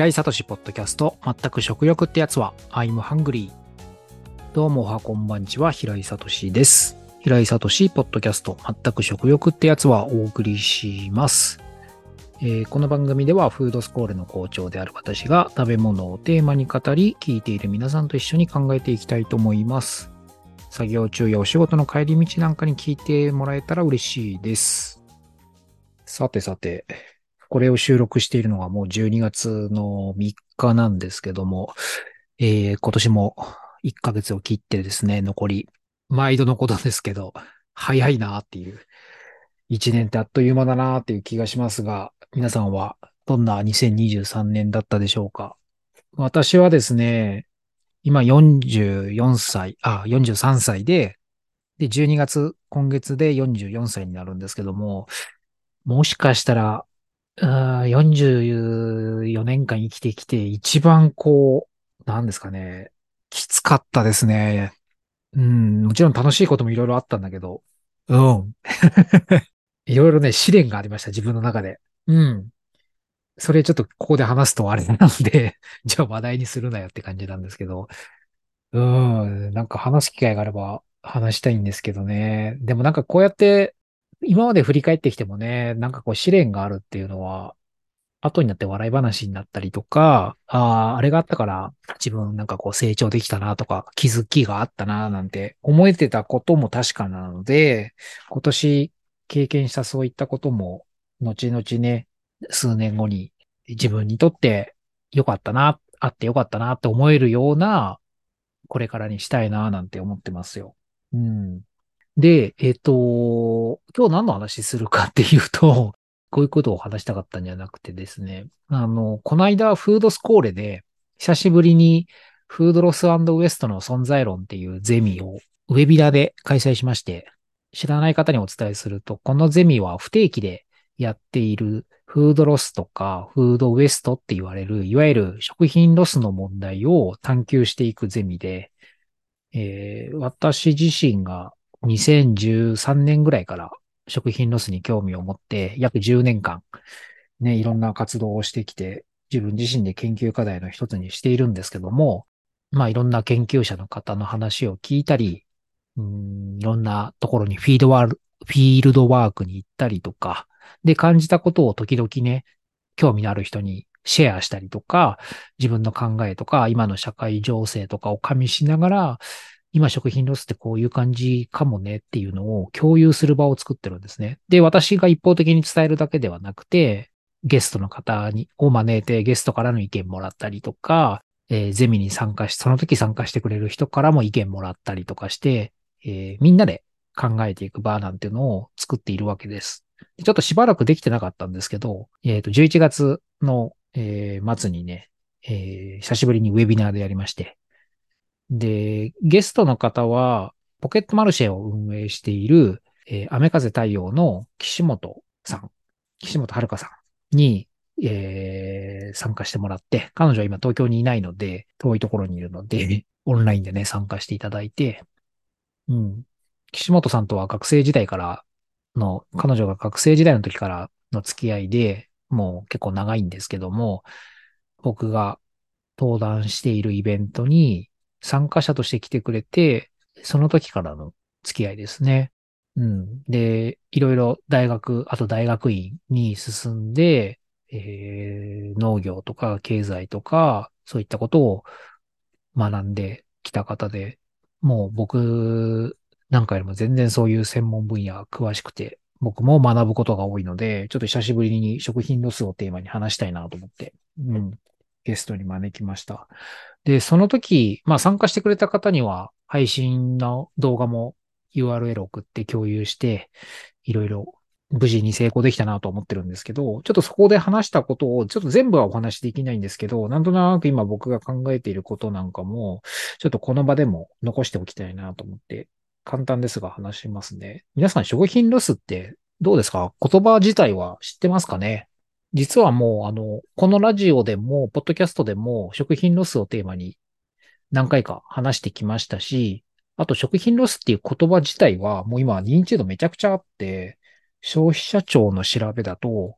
平井聡ポッドキャスト、全く食欲ってやつは、I'm hungry。どうもおはこんばんちは、平井聡です。平井聡ポッドキャスト、全く食欲ってやつはお送りします。えーこの番組ではフードスコールの校長である私が食べ物をテーマに語り、聞いている皆さんと一緒に考えていきたいと思います。作業中やお仕事の帰り道なんかに聞いてもらえたら嬉しいです。さてさて、これを収録しているのがもう12月の3日なんですけども、えー今年も1ヶ月を切ってですね、残り、毎度のことですけど、早いなっていう、1年ってあっという間だなっていう気がしますが、皆さんはどんな2023年だったでしょうか？私はですね、今44歳、あ、43歳で、で、12月、今月で44歳になるんですけども、もしかしたら、あ44年間生きてきて一番こう、なんですかね、きつかったですね。うん、もちろん楽しいこともいろいろあったんだけど、うん。いろいろね、試練がありました、自分の中で。うん。それちょっとここで話すとあれなんで、じゃあ話題にするなよって感じなんですけど、うん、なんか話す機会があれば話したいんですけどね。でもなんかこうやって今まで振り返ってきてもね、なんかこう試練があるっていうのは、後になって笑い話になったりとか、ああ、あれがあったから自分なんかこう成長できたなとか、気づきがあったななんて思えてたことも確かなので、今年経験したそういったことも、後々ね、数年後に自分にとって良かったな、あって良かったなって思えるような、これからにしたいななんて思ってますよ。うん。で、えっ、と、今日何の話するかっていうと、こういうことを話したかったんじゃなくてですね、あの、この間フードスコーレで、久しぶりにフードロスウエストの存在論っていうゼミをウェビナーで開催しまして、知らない方にお伝えすると、このゼミは不定期でやっているフードロスとか food waste って言われる、いわゆる食品ロスの問題を探求していくゼミで、えー私自身が2013年ぐらいから食品ロスに興味を持って、約10年間、ね、いろんな活動をしてきて、自分自身で研究課題の一つにしているんですけども、まあいろんな研究者の方の話を聞いたり、うんいろんなところにフィールドワー、フィールドワークに行ったりとか、で感じたことを時々ね、興味のある人にシェアしたりとか、自分の考えとか、今の社会情勢とかを加味しながら、今食品ロスってこういう感じかもねっていうのを共有する場を作ってるんですね。で、私が一方的に伝えるだけではなくて、ゲストの方に、を招いてゲストからの意見もらったりとか、えーゼミに参加し、その時参加してくれる人からも意見もらったりとかして、えーみんなで考えていく場なんていうのを作っているわけです。ちょっとしばらくできてなかったんですけど、えっ、と、11月の、えー末にね、えー久しぶりにウェビナーでやりまして、で、ゲストの方は、ポケットマルシェを運営している、えー、雨風太陽の岸本さん、岸本遥さんに、えー参加してもらって、彼女は今東京にいないので、遠いところにいるので、オンラインでね、参加していただいて、うん。岸本さんとは学生時代からの、彼女が学生時代の時からの付き合いで、もう結構長いんですけども、僕が登壇しているイベントに参加者として来てくれて、その時からの付き合いですね。うん。で、いろいろ大学、あと大学院に進んで、えー農業とか経済とか、そういったことを学んできた方で、もう僕なんかよりも全然そういう専門分野詳しくて、僕も学ぶことが多いので、ちょっと久しぶりに食品ロスをテーマに話したいなと思って、うん、ゲストに招きました。で、その時、まあ参加してくれた方には配信の動画も URL 送って共有して、いろいろ無事に成功できたなと思ってるんですけど、ちょっとそこで話したことを、ちょっと全部はお話しできないんですけど、なんとなく今僕が考えていることなんかも、ちょっとこの場でも残しておきたいなと思って、簡単ですが話しますね。皆さん食品ロスってどうですか？言葉自体は知ってますかね？実はもう、あの、このラジオでも、ポッドキャストでも、食品ロスをテーマに何回か話してきましたし、あと食品ロスっていう言葉自体は、もう今認知度めちゃくちゃあって、消費者庁の調べだと、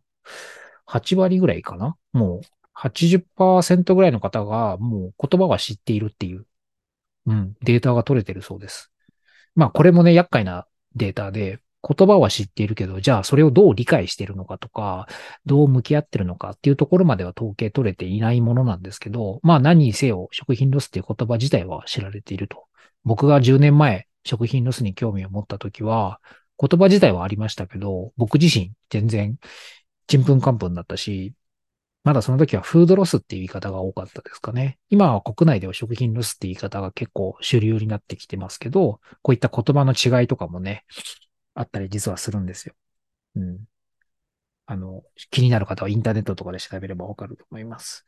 8割ぐらいかな？もう80%ぐらいの方がもう言葉は知っているっていう、うん、データが取れてるそうです。まあこれもね、厄介なデータで、言葉は知っているけど、じゃあそれをどう理解しているのかとか、どう向き合ってるのかっていうところまでは統計取れていないものなんですけど、まあ何にせよ食品ロスっていう言葉自体は知られていると。僕が10年前食品ロスに興味を持った時は、言葉自体はありましたけど、僕自身全然ちんぷんかんぷんだったし、まだその時はフードロスっていう言い方が多かったですかね。今は国内では食品ロスって言い方が結構主流になってきてますけど、こういった言葉の違いとかもね、あったり実はするんですよ。うん。あの、気になる方はインターネットとかで調べればわかると思います。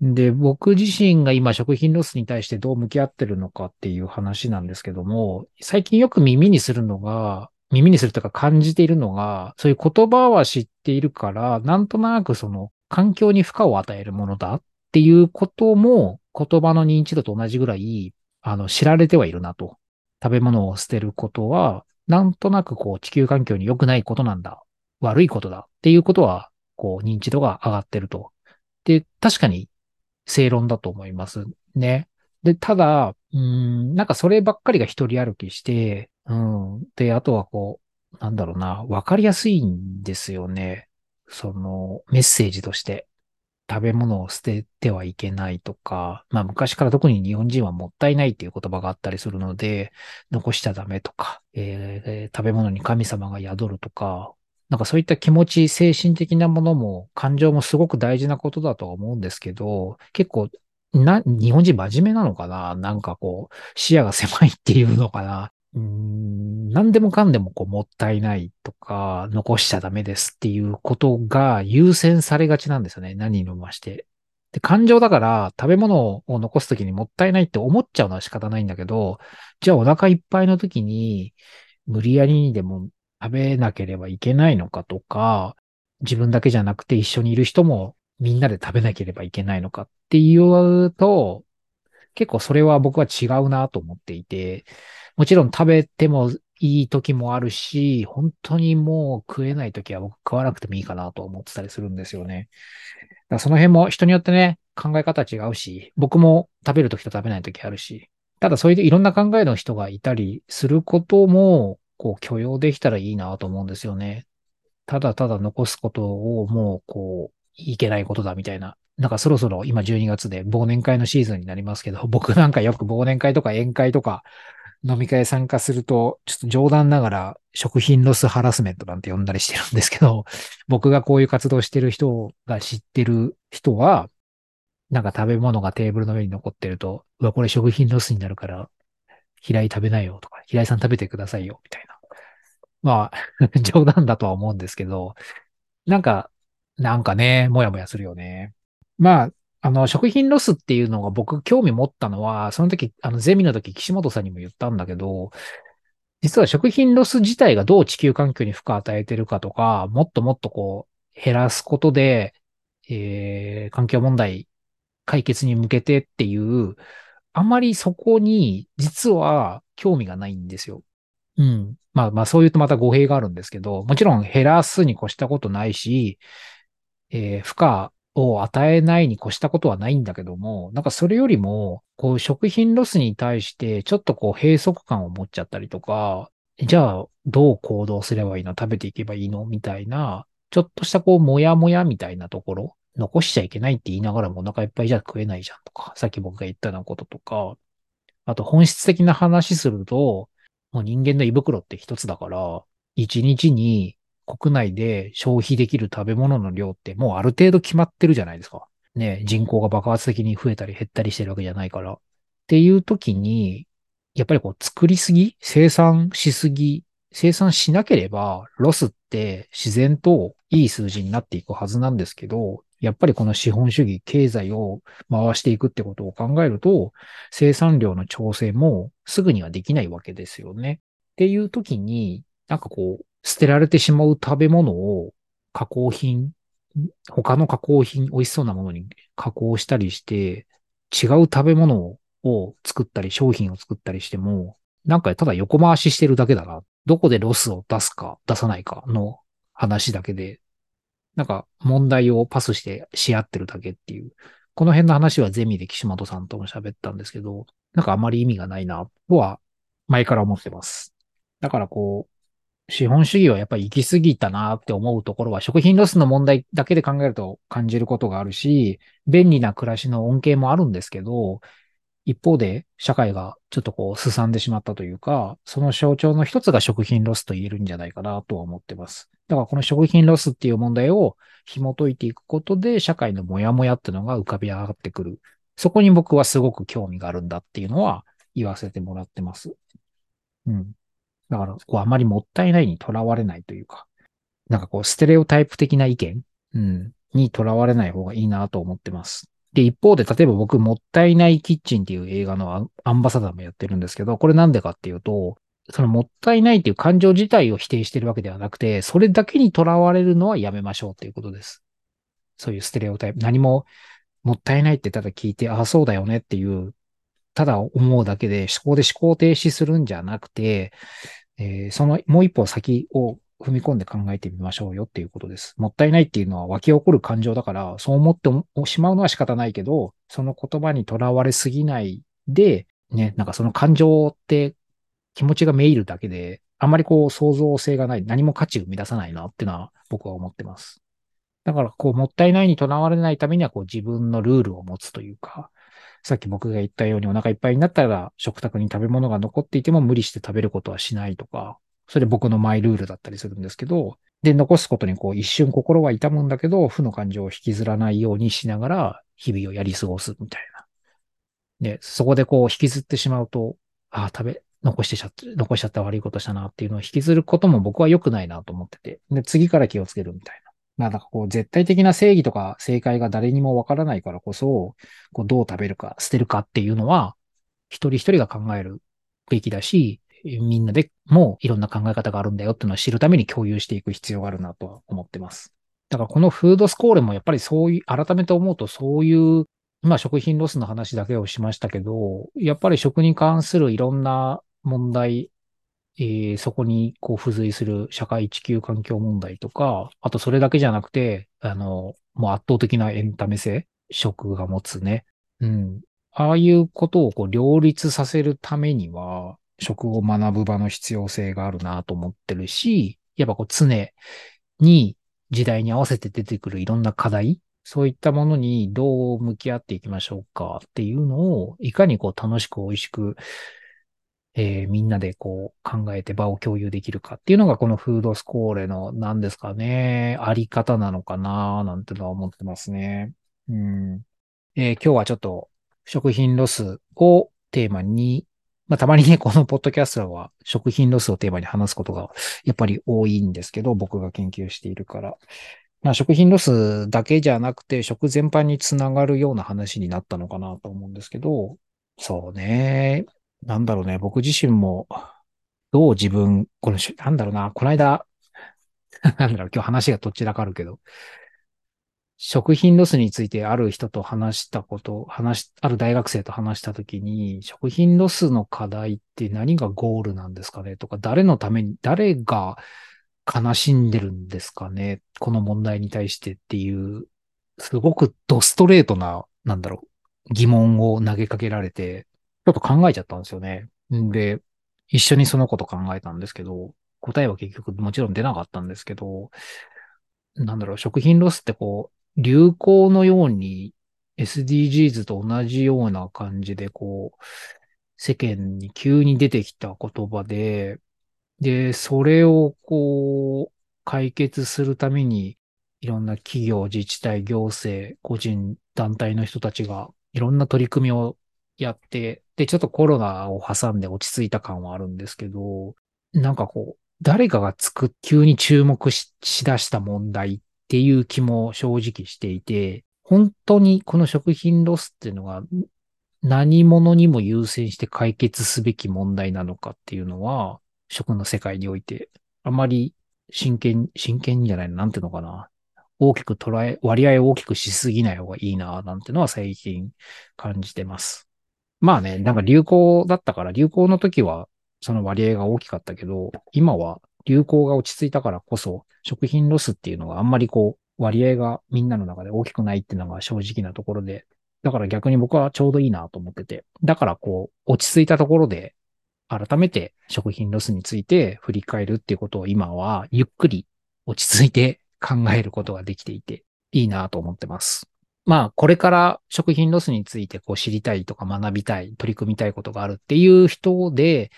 で、僕自身が今食品ロスに対してどう向き合ってるのかっていう話なんですけども、最近よく耳にするのが、耳にするとか感じているのが、そういう言葉は知っているから、なんとなくその環境に負荷を与えるものだっていうことも言葉の認知度と同じぐらい、あの、知られてはいるなと。食べ物を捨てることは、なんとなくこう地球環境に良くないことなんだ。悪いことだっていうことは、こう認知度が上がってると。で、確かに正論だと思いますね。で、ただ、うん、なんかそればっかりが一人歩きして、うん。で、あとはこう、なんだろうな、わかりやすいんですよね。その、メッセージとして。食べ物を捨ててはいけないとか、まあ昔から特に日本人はもったいないっていう言葉があったりするので、残しちゃダメとか、えー、食べ物に神様が宿るとか、なんかそういった気持ち、精神的なものも、感情もすごく大事なことだとは思うんですけど、結構、な、日本人真面目なのかな？なんかこう、視野が狭いっていうのかな？うん、何でもかんでもこう、もったいないとか、残しちゃダメですっていうことが優先されがちなんですよね。何にまして。で、感情だから、食べ物を残すときにもったいないって思っちゃうのは仕方ないんだけど、じゃあお腹いっぱいの時に、無理やりにでも食べなければいけないのかとか、自分だけじゃなくて一緒にいる人もみんなで食べなければいけないのかっていうと、結構それは僕は違うなと思っていて、もちろん食べてもいい時もあるし、本当にもう食えない時は僕食わなくてもいいかなと思ってたりするんですよね。だその辺も人によってね、考え方違うし、僕も食べる時と食べない時あるし、ただそういういろんな考えの人がいたりすることも、こう許容できたらいいなと思うんですよね。ただただ残すことをもうこう、いけないことだみたいな。なんかそろそろ今12月で忘年会のシーズンになりますけど、僕なんかよく忘年会とか宴会とか飲み会参加すると、ちょっと冗談ながら食品ロスハラスメントなんて呼んだりしてるんですけど、僕がこういう活動してる人が知ってる人は、なんか食べ物がテーブルの上に残ってると、うわ、これ食品ロスになるから、平井食べないよとか、平井さん食べてくださいよ、みたいな。まあ、冗談だとは思うんですけど、なんか、なんかね、もやもやするよね。まあ、あの、食品ロスっていうのが僕興味持ったのは、その時、あの、ゼミの時、岸本さんにも言ったんだけど、実は食品ロス自体がどう地球環境に負荷を与えてるかとか、もっともっとこう、減らすことで、えー、環境問題解決に向けてっていう、あまりそこに実は興味がないんですよ。うん。まあまあそう言うとまた語弊があるんですけど、もちろん減らすに越したことないし、えー、負荷を与えないに越したことはないんだけども、なんかそれよりも、こう食品ロスに対してちょっとこう閉塞感を持っちゃったりとか、じゃあどう行動すればいいの？食べていけばいいの？みたいな、ちょっとしたこうもやもやみたいなところ、残しちゃいけないって言いながらもお腹いっぱいじゃ食えないじゃんとか、さっき僕が言ったようなこととか、あと本質的な話すると、もう人間の胃袋って一つだから、一日に国内で消費できる食べ物の量ってもうある程度決まってるじゃないですか。ね、人口が爆発的に増えたり減ったりしてるわけじゃないから。っていう時に、やっぱりこう作りすぎ生産しすぎ生産しなければ、ロスって自然といい数字になっていくはずなんですけど、やっぱりこの資本主義、経済を回していくってことを考えると、生産量の調整もすぐにはできないわけですよね。っていう時に、なんかこう、捨てられてしまう食べ物を加工品、他の加工品、美味しそうなものに加工したりして、違う食べ物を作ったり、商品を作ったりしても、なんかただ横回ししてるだけだな。どこでロスを出すか、出さないかの話だけで、なんか問題をパスしてし合ってるだけっていう。この辺の話はゼミで岸本さんとも喋ったんですけど、なんかあまり意味がないな、とは前から思ってます。だからこう、資本主義はやっぱり行き過ぎたなって思うところは食品ロスの問題だけで考えると感じることがあるし、便利な暮らしの恩恵もあるんですけど、一方で社会がちょっとこう、すさんでしまったというか、その象徴の一つが食品ロスと言えるんじゃないかなとは思ってます。だからこの食品ロスっていう問題を紐解いていくことで、社会のモヤモヤっていうのが浮かび上がってくる。そこに僕はすごく興味があるんだっていうのは言わせてもらってます。うん。だから、こう、あまりもったいないにとらわれないというか、なんかこう、ステレオタイプ的な意見、うん、にとらわれない方がいいなと思ってます。で、一方で、例えば僕、もったいないキッチンっていう映画のアンバサダーもやってるんですけど、これなんでかっていうと、そのもったいないっていう感情自体を否定してるわけではなくて、それだけにとらわれるのはやめましょうっていうことです。そういうステレオタイプ。何ももったいないってただ聞いて、ああ、そうだよねっていう、ただ思うだけで、思考で思考停止するんじゃなくて、えー、そのもう一歩先を踏み込んで考えてみましょうよっていうことです。もったいないっていうのは湧き起こる感情だから、そう思ってしまうのは仕方ないけど、その言葉にとらわれすぎないで、ね、なんかその感情って気持ちがめいるだけで、あまりこう創造性がない、何も価値を生み出さないなっていうのは僕は思ってます。だからこうもったいないにとらわれないためにはこう自分のルールを持つというか、さっき僕が言ったようにお腹いっぱいになったら食卓に食べ物が残っていても無理して食べることはしないとか、それ僕のマイルールだったりするんですけど、で、残すことにこう一瞬心は痛むんだけど、負の感情を引きずらないようにしながら日々をやり過ごすみたいな。で、そこでこう引きずってしまうと、ああ、食べ、残してちゃって、残しちゃった悪いことしたなっていうのを引きずることも僕は良くないなと思ってて、で、次から気をつけるみたいな。なんかこう、絶対的な正義とか正解が誰にもわからないからこそ、こう、どう食べるか、捨てるかっていうのは、一人一人が考えるべきだし、みんなでもいろんな考え方があるんだよっていうのを知るために共有していく必要があるなとは思ってます。だからこのフードスコーレもやっぱりそういう、改めて思うとそういう、まあ食品ロスの話だけをしましたけど、やっぱり食に関するいろんな問題、えー、そこにこう付随する社会地球環境問題とか、あとそれだけじゃなくて、あの、もう圧倒的なエンタメ性、食が持つね。うん。ああいうことをこう両立させるためには、食を学ぶ場の必要性があるなと思ってるし、やっぱこう常に時代に合わせて出てくるいろんな課題、そういったものにどう向き合っていきましょうかっていうのを、いかにこう楽しく美味しく、えー、みんなでこう考えて場を共有できるかっていうのがこのフードスコーレの何ですかね、あり方なのかななんてのは思ってますね。うん。えー、今日はちょっと食品ロスをテーマにまあ、たまにね、このポッドキャストは食品ロスをテーマに話すことがやっぱり多いんですけど、僕が研究しているから。まあ、食品ロスだけじゃなくて、食全般につながるような話になったのかなと思うんですけど、そうね。なんだろうね。僕自身も、どう自分、この、なんだろうな。この間、なんだろう、今日話がとっちらかるけど、食品ロスについてある人と話したこと、話ある大学生と話したときに、食品ロスの課題って何がゴールなんですかね？とか、誰のために、誰が悲しんでるんですかね？この問題に対してっていう、すごくドストレートな、なんだろう、疑問を投げかけられて、ちょっと考えちゃったんですよね。で、一緒にそのこと考えたんですけど、答えは結局もちろん出なかったんですけど、なんだろう、食品ロスってこう、流行のように SDGs と同じような感じで、こう、世間に急に出てきた言葉で、で、それをこう、解決するために、いろんな企業、自治体、行政、個人、団体の人たちが、いろんな取り組みをやって、で、ちょっとコロナを挟んで落ち着いた感はあるんですけど、なんかこう、誰かが作っ、急に注目ししだした問題っていう気も正直していて、本当にこの食品ロスっていうのが何者にも優先して解決すべき問題なのかっていうのは、食の世界において、あまり真剣、真剣じゃないなんていうのかな。大きく捉え、割合を大きくしすぎない方がいいな、なんてのは最近感じてます。まあね、なんか流行だったから、流行の時はその割合が大きかったけど、今は流行が落ち着いたからこそ、食品ロスっていうのがあんまりこう、割合がみんなの中で大きくないっていうのが正直なところで、だから逆に僕はちょうどいいなと思ってて、だからこう、落ち着いたところで、改めて食品ロスについて振り返るっていうことを今はゆっくり落ち着いて考えることができていて、いいなと思ってます。まあ、これから食品ロスについてこう知りたいとか学びたい、取り組みたいことがあるっていう人で、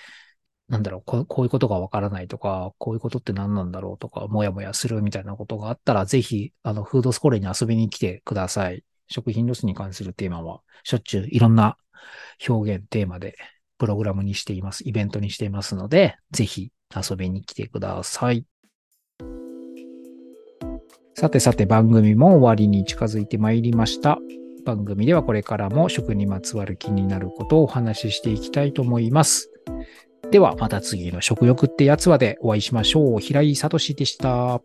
なんだろうこ、こういうことがわからないとか、こういうことって何なんだろうとか、もやもやするみたいなことがあったら、ぜひ、あの、フードスコレに遊びに来てください。食品ロスに関するテーマは、しょっちゅういろんな表現、テーマで、プログラムにしています。イベントにしていますので、ぜひ遊びに来てください。さてさて番組も終わりに近づいてまいりました。番組ではこれからも食にまつわる気になることをお話ししていきたいと思います。ではまた次の食欲ってやつはでお会いしましょう。平井聡でした。